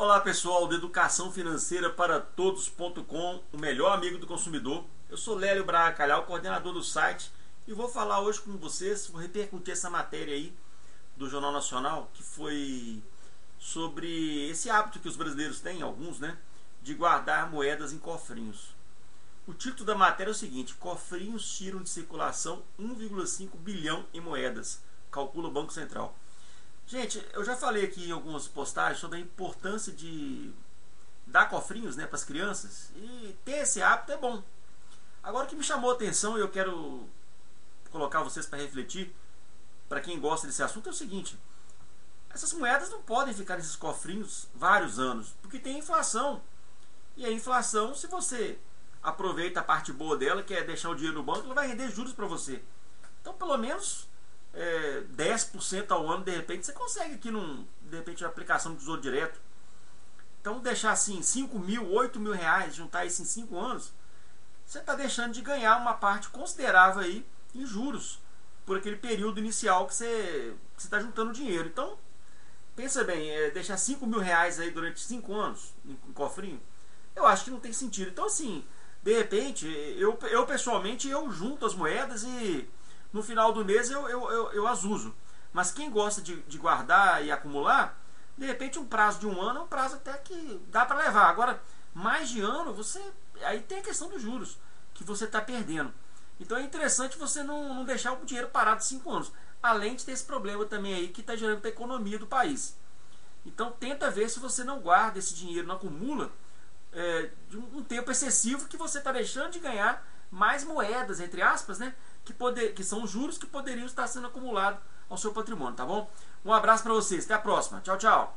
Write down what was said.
Olá pessoal do Educação Financeira para Todos.com, o melhor amigo do consumidor. Eu sou Lélio Braga Calhau, coordenador do site, e vou falar hoje com vocês, vou repercutir essa matéria aí do Jornal Nacional, que foi sobre esse hábito que os brasileiros têm, alguns, né, de guardar moedas em cofrinhos. O título da matéria é o seguinte: Cofrinhos tiram de circulação 1,5 bilhão em moedas, calcula o Banco Central. Gente, eu já falei aqui em algumas postagens sobre a importância de dar cofrinhos né, para as crianças e ter esse hábito é bom. Agora o que me chamou a atenção e eu quero colocar vocês para refletir, para quem gosta desse assunto, é o seguinte: essas moedas não podem ficar nesses cofrinhos vários anos, porque tem inflação. E a inflação, se você aproveita a parte boa dela, que é deixar o dinheiro no banco, ela vai render juros para você. Então, pelo menos é, 10% ao ano, de repente, você consegue aqui, num, de repente, uma aplicação de tesouro direto. Então, deixar assim 5 mil, 8 mil reais, juntar isso em 5 anos, você está deixando de ganhar uma parte considerável aí em juros por aquele período inicial que você está juntando dinheiro. Então, pensa bem, é, deixar 5 mil reais aí durante 5 anos em, em cofrinho, eu acho que não tem sentido. Então, assim, de repente, eu, eu pessoalmente, eu junto as moedas e no final do mês eu, eu, eu, eu as uso. Mas quem gosta de, de guardar e acumular, de repente um prazo de um ano é um prazo até que dá para levar. Agora, mais de ano, você aí tem a questão dos juros que você está perdendo. Então é interessante você não, não deixar o dinheiro parado cinco anos. Além de ter esse problema também aí que está gerando para a economia do país. Então tenta ver se você não guarda esse dinheiro, não acumula é, de um, tempo excessivo que você está deixando de ganhar mais moedas, entre aspas, né? Que, poder, que são os juros que poderiam estar sendo acumulados ao seu patrimônio, tá bom? Um abraço para vocês, até a próxima. Tchau, tchau.